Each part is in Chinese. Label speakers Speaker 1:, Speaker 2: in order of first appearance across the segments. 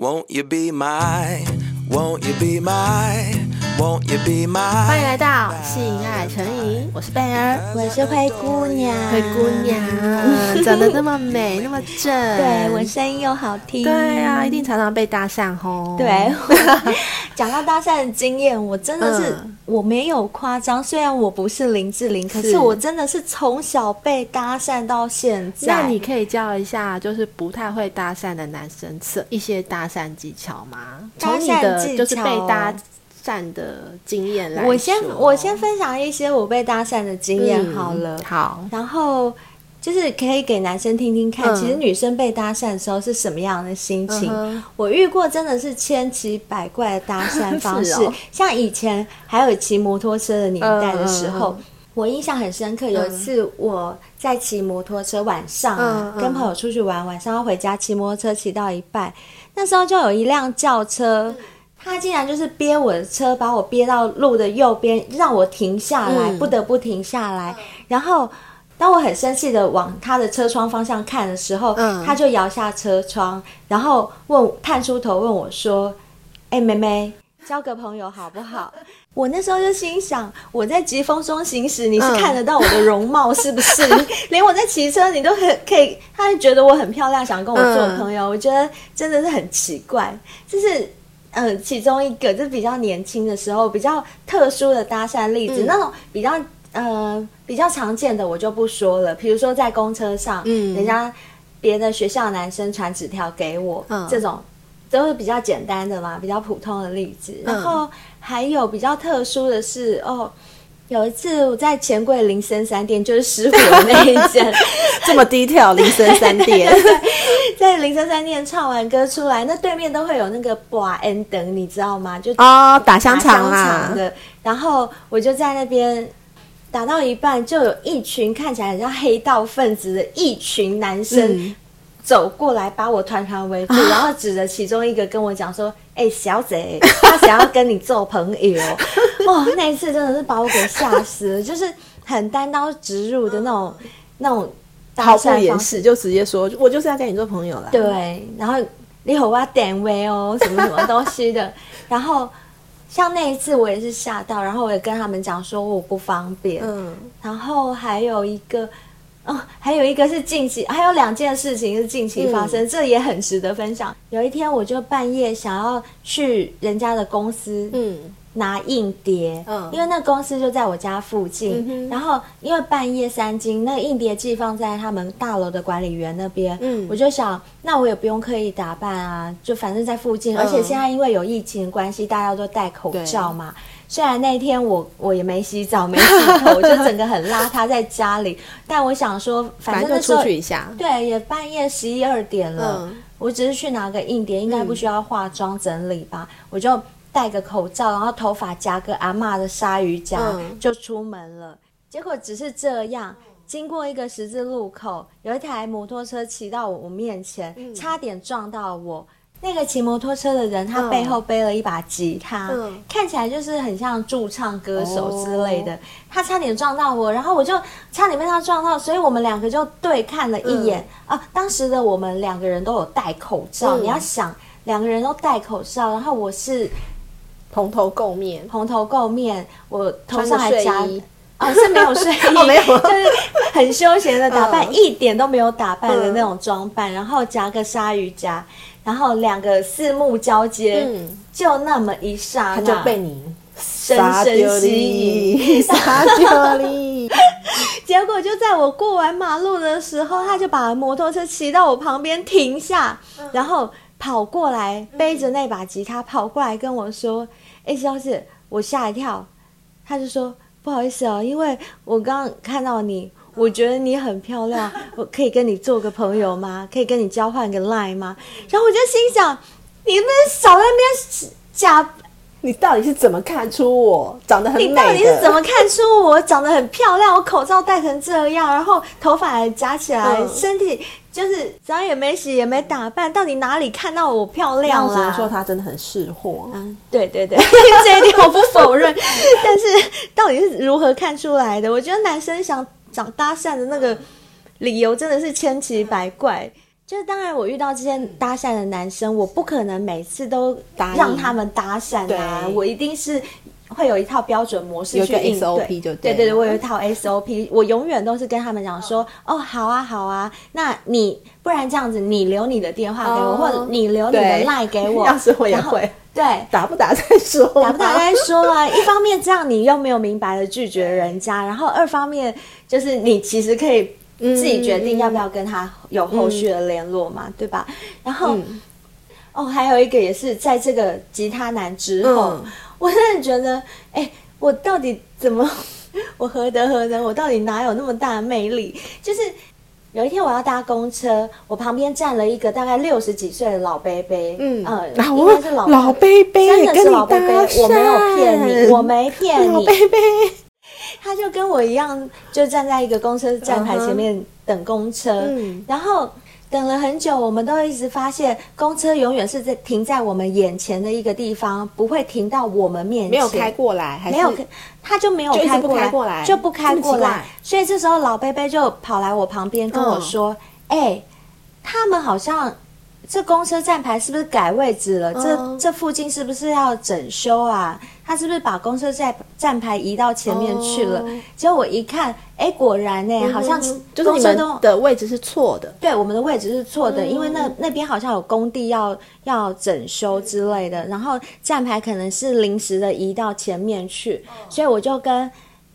Speaker 1: Won't you be my, won't you be my, won't you be my
Speaker 2: 欢迎来到性爱成瘾，我是贝儿，
Speaker 3: 我是灰姑娘，
Speaker 2: 灰姑娘 长得那么美，那么正，
Speaker 3: 对，我声音又好听，
Speaker 2: 对啊，一定常常被搭讪吼。
Speaker 3: 对，讲到搭讪的经验，我真的是、嗯、我没有夸张，虽然我不是林志玲，可是我真的是从小被搭讪到现在。
Speaker 2: 那你可以教一下，就是不太会搭讪的男生，测一些搭讪技巧吗？从你的就是被搭讪的经验来，
Speaker 3: 我先我先分享一些我被搭讪的经验好了。
Speaker 2: 嗯、好，
Speaker 3: 然后就是可以给男生听听看，嗯、其实女生被搭讪的时候是什么样的心情。嗯、我遇过真的是千奇百怪的搭讪方式，哦、像以前还有骑摩托车的年代的时候，嗯、我印象很深刻。有一次我在骑摩托车，晚上、啊嗯、跟朋友出去玩，晚上要回家，骑摩托车骑到一半。那时候就有一辆轿车，他竟然就是憋我的车，把我憋到路的右边，让我停下来，嗯、不得不停下来。然后，当我很生气的往他的车窗方向看的时候，嗯、他就摇下车窗，然后问，探出头问我说：“哎、欸，妹妹，交个朋友好不好？” 我那时候就心想，我在疾风中行驶，你是看得到我的容貌是不是？嗯、连我在骑车，你都很可以，他就觉得我很漂亮，想跟我做朋友。嗯、我觉得真的是很奇怪，就是嗯，其中一个就是比较年轻的时候比较特殊的搭讪例子，嗯、那种比较呃比较常见的我就不说了。比如说在公车上，嗯，人家别的学校的男生传纸条给我，嗯、这种。都是比较简单的嘛，比较普通的例子。然后还有比较特殊的是，哦，有一次我在钱柜林森三店，就是失火的那一间，
Speaker 2: 这么低调，林森三店，
Speaker 3: 在林森三店唱完歌出来，那对面都会有那个保安等，你知道吗？就
Speaker 2: 哦，打香肠啊
Speaker 3: 的。然后我就在那边打到一半，就有一群看起来很像黑道分子的一群男生。嗯走过来把我团团围住，啊、然后指着其中一个跟我讲说：“哎、欸，小姐，他想要跟你做朋友。” 哦，那一次真的是把我给吓死了，就是很单刀直入的那种那种
Speaker 2: 毫不掩饰，就直接说：“我就是要跟你做朋友了。”
Speaker 3: 对，然后你有我点位哦，什么什么东西的。然后像那一次我也是吓到，然后我也跟他们讲说我不方便。嗯，然后还有一个。哦，还有一个是近期，还有两件事情是近期发生，嗯、这也很值得分享。有一天，我就半夜想要去人家的公司，嗯，拿硬碟，嗯，因为那公司就在我家附近。嗯、然后因为半夜三更，那个硬碟寄放在他们大楼的管理员那边，嗯，我就想，那我也不用刻意打扮啊，就反正在附近，嗯、而且现在因为有疫情关系，大家都戴口罩嘛。虽然那天我我也没洗澡没洗头，我就整个很邋遢在家里，但我想说，反正就出去一下。对，也半夜十一二点了，嗯、我只是去拿个硬碟，应该不需要化妆整理吧？嗯、我就戴个口罩，然后头发夹个阿嬷的鲨鱼夹，嗯、就出门了。结果只是这样，经过一个十字路口，有一台摩托车骑到我面前，嗯、差点撞到我。那个骑摩托车的人，他背后背了一把吉他，嗯、看起来就是很像驻唱歌手之类的。哦、他差点撞到我，然后我就差点被他撞到，所以我们两个就对看了一眼。嗯、啊，当时的我们两个人都有戴口罩，嗯、你要想两个人都戴口罩，然后我是
Speaker 2: 蓬头垢面，
Speaker 3: 蓬头垢面，我头上还夹啊，是没有睡衣，
Speaker 2: 哦、没有，
Speaker 3: 就是很休闲的打扮，嗯、一点都没有打扮的那种装扮，嗯、然后夹个鲨鱼夹。然后两个四目交接，嗯、就那么一刹那，
Speaker 2: 他就被你
Speaker 3: 深深吸引，
Speaker 2: 撒娇你。
Speaker 3: 结果就在我过完马路的时候，他就把摩托车骑到我旁边停下，嗯、然后跑过来，背着那把吉他跑过来跟我说：“哎、嗯，小姐，我吓一跳。”他就说：“不好意思哦，因为我刚刚看到你。”我觉得你很漂亮，我可以跟你做个朋友吗？可以跟你交换个 line 吗？然后我就心想，你们少在那边假，
Speaker 2: 你到底是怎么看出我长得很美？
Speaker 3: 你到底是怎么看出我长得很漂亮？我口罩戴成这样，然后头发还夹起来，嗯、身体就是澡也没洗也没打扮，到底哪里看到我漂亮了？只
Speaker 2: 能说他真的很识货。
Speaker 3: 嗯，对对对，这一点我不否认。但是到底是如何看出来的？我觉得男生想。找搭讪的那个理由真的是千奇百怪，就是当然，我遇到这些搭讪的男生，我不可能每次都让他们搭讪啊，我一定是会有一套标准模式去应对。
Speaker 2: 对
Speaker 3: 对对，我有一套 SOP，我永远都是跟他们讲说，哦，好啊好啊，那你不然这样子，你留你的电话给我，或者你留你的 line 给我，
Speaker 2: 要是会也会。
Speaker 3: 对，
Speaker 2: 打不打再说，
Speaker 3: 打不打再说啊。一方面这样你又没有明白的拒绝人家，然后二方面就是你其实可以。自己决定要不要跟他有后续的联络嘛，嗯、对吧？然后，嗯、哦，还有一个也是在这个吉他男之后，嗯、我真的觉得，哎、欸，我到底怎么，我何德何能？我到底哪有那么大的魅力？就是有一天我要搭公车，我旁边站了一个大概六十几岁的老伯伯，嗯，呃，应该是老
Speaker 2: 老伯伯，真的是老伯伯，
Speaker 3: 我没有骗你，我没骗你，老伯伯。他就跟我一样，就站在一个公车站牌前面等公车，uh 然后等了很久，我们都一直发现公车永远是在停在我们眼前的一个地方，不会停到我们面前，
Speaker 2: 没有开过来，还是
Speaker 3: 没有，他就没有开过来，过来就不开过来，所以这时候老贝贝就跑来我旁边跟我说：“哎、uh 他们好像。”这公车站牌是不是改位置了？这、oh. 这附近是不是要整修啊？他是不是把公车站站牌移到前面去了？Oh. 结果我一看，哎，果然呢，嗯、好像
Speaker 2: 就是你们的位置是错的。
Speaker 3: 对，我们的位置是错的，嗯、因为那那边好像有工地要要整修之类的，然后站牌可能是临时的移到前面去，oh. 所以我就跟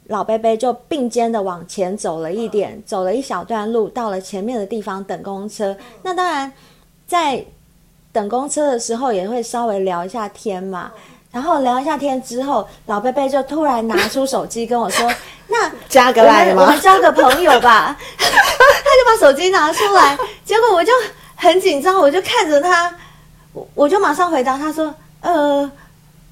Speaker 3: 老伯伯就并肩的往前走了一点，oh. 走了一小段路，到了前面的地方等公车。Oh. 那当然。在等公车的时候，也会稍微聊一下天嘛。然后聊一下天之后，老贝贝就突然拿出手机跟我说：“ 那
Speaker 2: 加个来吗？
Speaker 3: 我们交个朋友吧。”他就把手机拿出来，结果我就很紧张，我就看着他，我我就马上回答他说：“呃，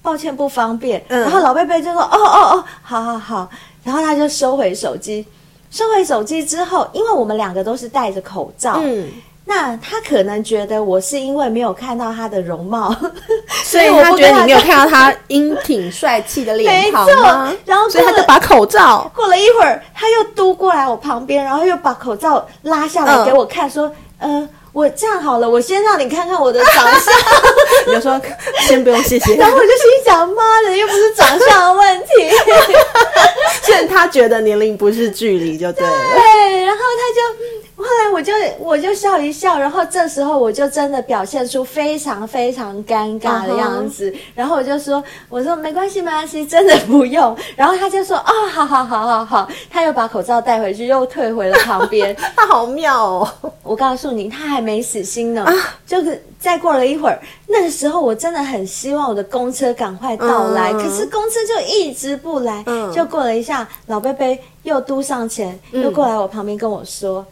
Speaker 3: 抱歉，不方便。”然后老贝贝就说：“哦哦哦，好好好。”然后他就收回手机。收回手机之后，因为我们两个都是戴着口罩，嗯。那他可能觉得我是因为没有看到他的容貌，
Speaker 2: 所以他觉得你没有 看到他英挺帅气的脸庞吗？然后所以他就把口罩。
Speaker 3: 过了一会儿，他又嘟过来我旁边，然后又把口罩拉下来给我看，说：“呃，我这样好了，我先让你看看我的长相。”
Speaker 2: 你就说先不用谢谢。
Speaker 3: 然后我就心想：“妈的，又不是长相的问题。”
Speaker 2: 所以他觉得年龄不是距离就对了。
Speaker 3: 对，然后他就。后来我就我就笑一笑，然后这时候我就真的表现出非常非常尴尬的样子，uh huh. 然后我就说我说没关系没关系，真的不用。然后他就说哦，好好好好好，他又把口罩戴回去，又退回了旁边。
Speaker 2: 他好妙哦！
Speaker 3: 我告诉你，他还没死心呢。啊，uh. 就是再过了一会儿，那个时候我真的很希望我的公车赶快到来，uh. 可是公车就一直不来。Uh. 就过了一下，老伯伯又嘟上前，又过来我旁边跟我说。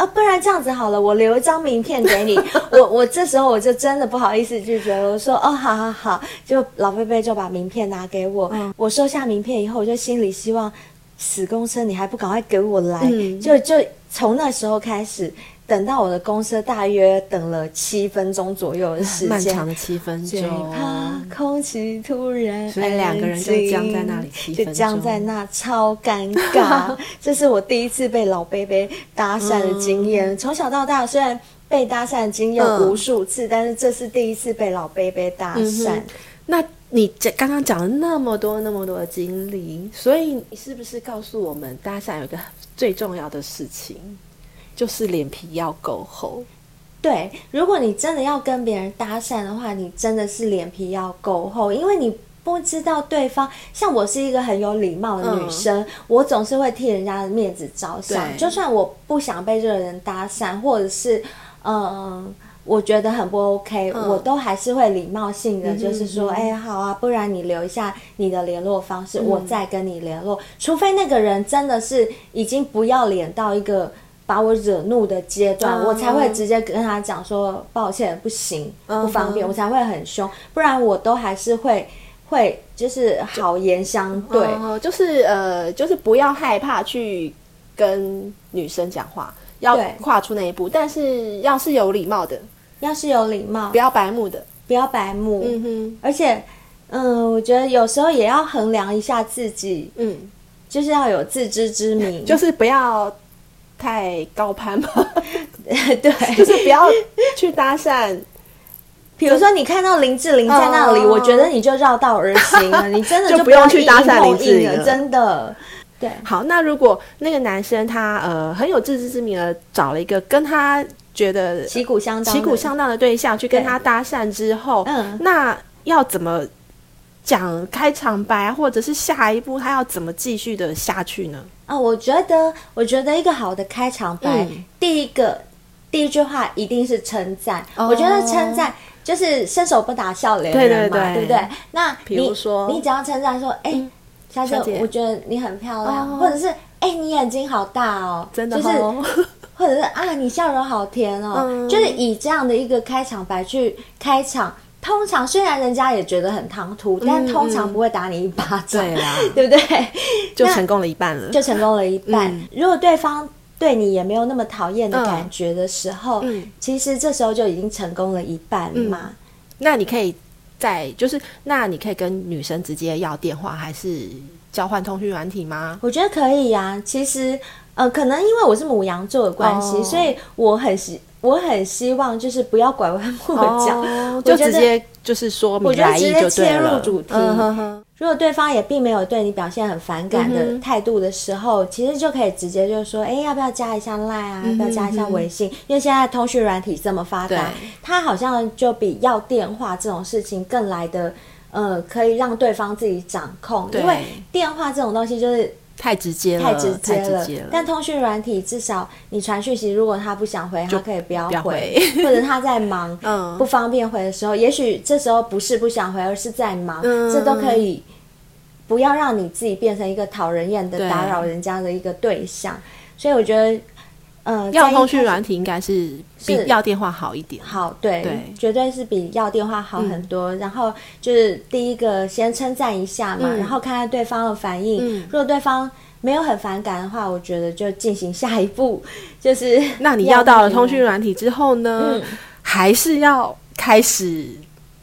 Speaker 3: 啊，不然这样子好了，我留一张名片给你。我我这时候我就真的不好意思拒绝了，我说哦，好好好，就老伯伯就把名片拿给我。嗯、我收下名片以后，我就心里希望死公车你还不赶快给我来，嗯、就就从那时候开始。等到我的公车，大约等了七分钟左右的时间，
Speaker 2: 漫长的七分钟。
Speaker 3: 怕空气突然，
Speaker 2: 所以两个人就僵在那里七分钟，就
Speaker 3: 僵在那，超尴尬。这是我第一次被老伯伯搭讪的经验。从、嗯、小到大，虽然被搭讪的经验无数次，嗯、但是这是第一次被老伯伯搭讪、嗯。
Speaker 2: 那你这刚刚讲了那么多那么多的经历，所以你是不是告诉我们，搭讪有一个最重要的事情？就是脸皮要够厚，
Speaker 3: 对。如果你真的要跟别人搭讪的话，你真的是脸皮要够厚，因为你不知道对方。像我是一个很有礼貌的女生，嗯、我总是会替人家的面子着想。就算我不想被这个人搭讪，或者是嗯，我觉得很不 OK，、嗯、我都还是会礼貌性的，就是说，哎、嗯欸，好啊，不然你留一下你的联络方式，嗯、我再跟你联络。除非那个人真的是已经不要脸到一个。把我惹怒的阶段，uh. 我才会直接跟他讲说抱歉，不行，不方便，uh. 我才会很凶，不然我都还是会会就是好言相对
Speaker 2: ，uh. 就是呃，就是不要害怕去跟女生讲话，要跨出那一步，但是要是有礼貌的，
Speaker 3: 要是有礼貌，
Speaker 2: 不要白目的，
Speaker 3: 不要白目，嗯哼，而且嗯，我觉得有时候也要衡量一下自己，嗯，就是要有自知之明，
Speaker 2: 就是不要。太高攀吗？
Speaker 3: 对，
Speaker 2: 就是不要去搭讪。
Speaker 3: 比如说，你看到林志玲在那里，哦、我觉得你就绕道而行了，你真的
Speaker 2: 就不用去搭讪林志玲
Speaker 3: 了，真的。对，
Speaker 2: 好，那如果那个男生他呃很有自知之明的找了一个跟他觉得
Speaker 3: 旗鼓相当、
Speaker 2: 旗鼓相当的对象去跟他搭讪之后，嗯，那要怎么讲开场白，或者是下一步他要怎么继续的下去呢？
Speaker 3: 啊、哦，我觉得，我觉得一个好的开场白，嗯、第一个第一句话一定是称赞。哦、我觉得称赞就是伸手不打笑脸人嘛，对，对，对，对不对？那
Speaker 2: 比如说
Speaker 3: 你，只要称赞说，哎、嗯。小姐，我觉得你很漂亮，或者是哎，你眼睛好大哦，
Speaker 2: 真的，
Speaker 3: 就是，或者是啊，你笑容好甜哦，就是以这样的一个开场白去开场。通常虽然人家也觉得很唐突，但通常不会打你一巴掌，对啦，对不对？
Speaker 2: 就成功了一半了，
Speaker 3: 就成功了一半。如果对方对你也没有那么讨厌的感觉的时候，其实这时候就已经成功了一半了嘛。
Speaker 2: 那你可以。在就是，那你可以跟女生直接要电话，还是交换通讯软体吗？
Speaker 3: 我觉得可以呀、啊。其实，呃，可能因为我是母羊座的关系，oh. 所以我很希我很希望就是不要拐弯抹角，oh.
Speaker 2: 就直接就是说明来意就对了。
Speaker 3: 切入主题。Uh-huh. 如果对方也并没有对你表现很反感的态度的时候，嗯、其实就可以直接就说：“哎，要不要加一下 Line 啊？嗯、要不要加一下微信？”嗯、因为现在通讯软体这么发达，它好像就比要电话这种事情更来的，呃，可以让对方自己掌控。因为电话这种东西就是。
Speaker 2: 太直接了，
Speaker 3: 太直接了。但通讯软体至少你传讯息，如果他不想回，他可以不要回，回。或者他在忙，嗯，不方便回的时候，也许这时候不是不想回，而是在忙，嗯、这都可以不要让你自己变成一个讨人厌的打扰人家的一个对象。所以我觉得，呃，
Speaker 2: 要通讯软体应该是比要电话好一点。
Speaker 3: 好，对，对，绝对是比要电话好很多。嗯、然后就是第一个先称赞一下嘛，嗯、然后看看对方的反应。嗯、如果对方没有很反感的话，我觉得就进行下一步，就是
Speaker 2: 那你要到了通讯软体之后呢，嗯、还是要开始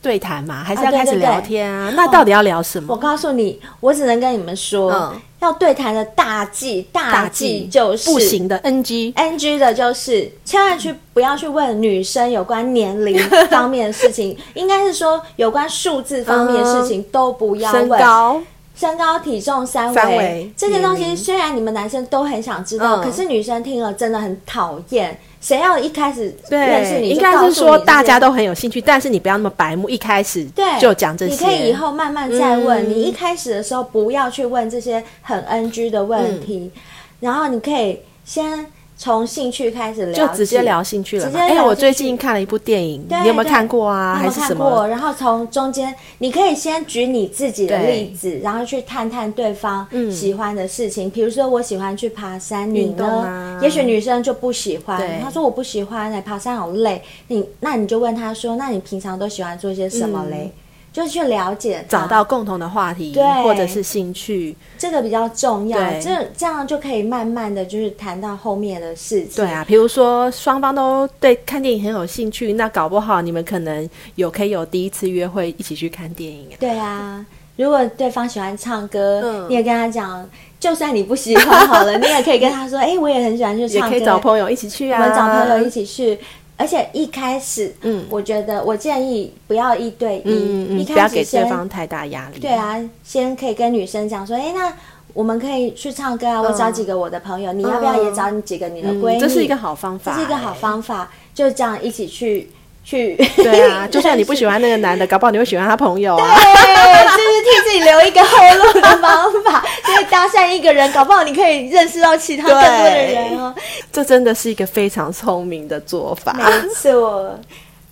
Speaker 2: 对谈嘛？还是要开始聊天啊？啊对对对，那到底要聊什么？
Speaker 3: 哦、我告诉你，我只能跟你们说，嗯、要对谈的大忌，大忌就是
Speaker 2: 不行的 NG
Speaker 3: NG 的就是千万去不要去问女生有关年龄 方面的事情，应该是说有关数字方面的事情都不要问。身高。身高、体重、三围。这些东西，虽然你们男生都很想知道，可是女生听了真的很讨厌。谁要一开始认识你，
Speaker 2: 应该是说大家都很有兴趣，但是你不要那么白目，一开始就讲这些。
Speaker 3: 你可以以后慢慢再问。你一开始的时候不要去问这些很 NG 的问题，然后你可以先。从兴趣开始聊，
Speaker 2: 就直接聊兴趣了。哎、欸，我最近看了一部电影，对你有没有看过啊？还是什么？
Speaker 3: 然后从中间，你可以先举你自己的例子，然后去探探对方喜欢的事情。比、嗯、如说，我喜欢去爬山，你呢？啊、也许女生就不喜欢。她说我不喜欢，哎，爬山好累。你那你就问她说，那你平常都喜欢做些什么嘞？嗯就去了解，
Speaker 2: 找到共同的话题，对，或者是兴趣，
Speaker 3: 这个比较重要。对这这样就可以慢慢的就是谈到后面的事情。
Speaker 2: 对啊，比如说双方都对看电影很有兴趣，那搞不好你们可能有可以有第一次约会，一起去看电影。
Speaker 3: 对啊，如果对方喜欢唱歌，嗯、你也跟他讲，就算你不喜欢好了，你也可以跟他说，哎、欸，我也很喜欢去唱歌，
Speaker 2: 也可以找朋友一起去啊，
Speaker 3: 我们找朋友一起去。而且一开始，嗯，我觉得我建议不要一对一，嗯嗯，一开始
Speaker 2: 不要给对方太大压力。
Speaker 3: 对啊，先可以跟女生讲说，哎，那我们可以去唱歌啊，我找几个我的朋友，你要不要也找你几个你的闺蜜？
Speaker 2: 这是一个好方法，
Speaker 3: 这是一个好方法，就这样一起去。去
Speaker 2: 对啊，就算你不喜欢那个男的，搞不好你会喜欢他朋友啊。
Speaker 3: 对，就是替自己留一个后路的方法。就是搭讪一个人，搞不好你可以认识到其他更多的人哦。
Speaker 2: 这真的是一个非常聪明的做法。
Speaker 3: 没错。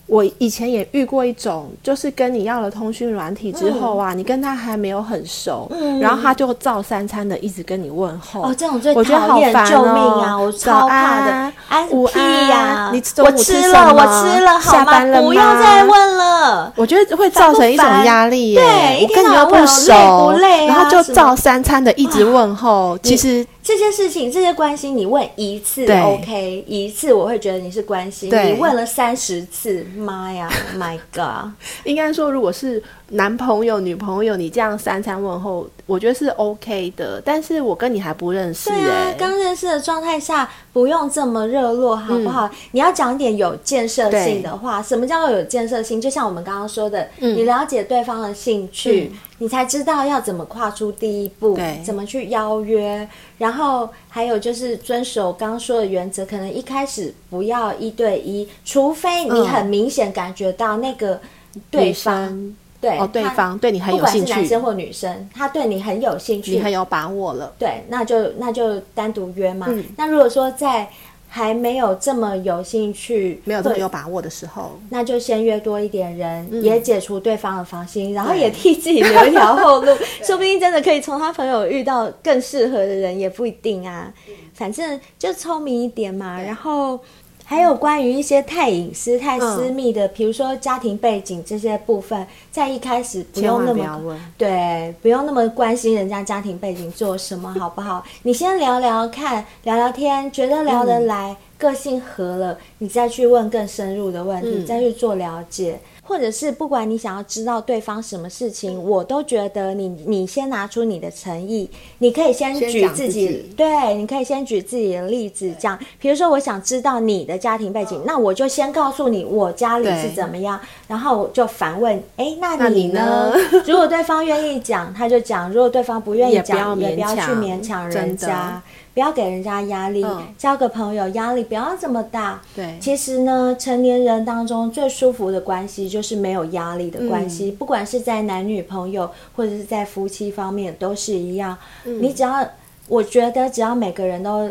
Speaker 2: 我以前也遇过一种，就是跟你要了通讯软体之后啊，嗯、你跟他还没有很熟，嗯、然后他就照三餐的一直跟你问候。
Speaker 3: 哦，这种最讨厌，我觉得好烦哦，救命啊！我超怕的。安，午安呀！你吃？我吃了，我吃了，下班了吗？不要再问了。
Speaker 2: 我觉得会造成一种压力耶。
Speaker 3: 对，
Speaker 2: 我跟你又不熟，不累，然后就照三餐的一直问候，其实。
Speaker 3: 这些事情，这些关心，你问一次 OK，一次我会觉得你是关心。你问了三十次，妈呀，My God！
Speaker 2: 应该说，如果是男朋友、女朋友，你这样三餐问候，我觉得是 OK 的。但是我跟你还不认识、欸，对啊，
Speaker 3: 刚认识的状态下不用这么热络，好不好？嗯、你要讲点有建设性的话。什么叫做有建设性？就像我们刚刚说的，嗯、你了解对方的兴趣，嗯、你才知道要怎么跨出第一步，对怎么去邀约。然后还有就是遵守刚刚说的原则，可能一开始不要一对一，除非你很明显感觉到那个对方。嗯对
Speaker 2: 哦，对方对你很有兴趣，不管是
Speaker 3: 男生或女生，他对你很有兴趣，
Speaker 2: 你很有把握了。
Speaker 3: 对，那就那就单独约嘛。嗯、那如果说在还没有这么有兴趣、
Speaker 2: 没有这么有把握的时候，
Speaker 3: 那就先约多一点人，嗯、也解除对方的防心，然后也替自己留一条后路，对说不定真的可以从他朋友遇到更适合的人，也不一定啊。反正就聪明一点嘛，然后。还有关于一些太隐私、太私密的，比、嗯、如说家庭背景这些部分，在一开始不用那么对，不用那么关心人家家庭背景做什么，好不好？你先聊聊看，聊聊天，觉得聊得来，嗯、个性合了，你再去问更深入的问题，嗯、再去做了解。或者是不管你想要知道对方什么事情，我都觉得你你先拿出你的诚意，你可以先举自己，对，你可以先举自己的例子这样，比如说我想知道你的家庭背景，那我就先告诉你我家里是怎么样，然后我就反问，哎，那你呢？你呢？如果对方愿意讲，他就讲；如果对方不愿意讲，也不要去勉强人家。不要给人家压力，嗯、交个朋友压力不要这么大。对，其实呢，成年人当中最舒服的关系就是没有压力的关系，嗯、不管是在男女朋友或者是在夫妻方面都是一样。嗯、你只要，我觉得只要每个人都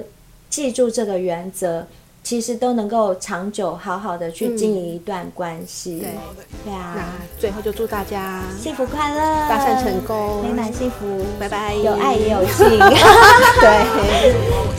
Speaker 3: 记住这个原则。其实都能够长久好好的去经营一段关系。对，对啊。那
Speaker 2: 最后就祝大家
Speaker 3: 幸福快乐，
Speaker 2: 搭讪成功，
Speaker 3: 美满幸福，
Speaker 2: 拜拜。
Speaker 3: 有爱也有性。
Speaker 2: 对。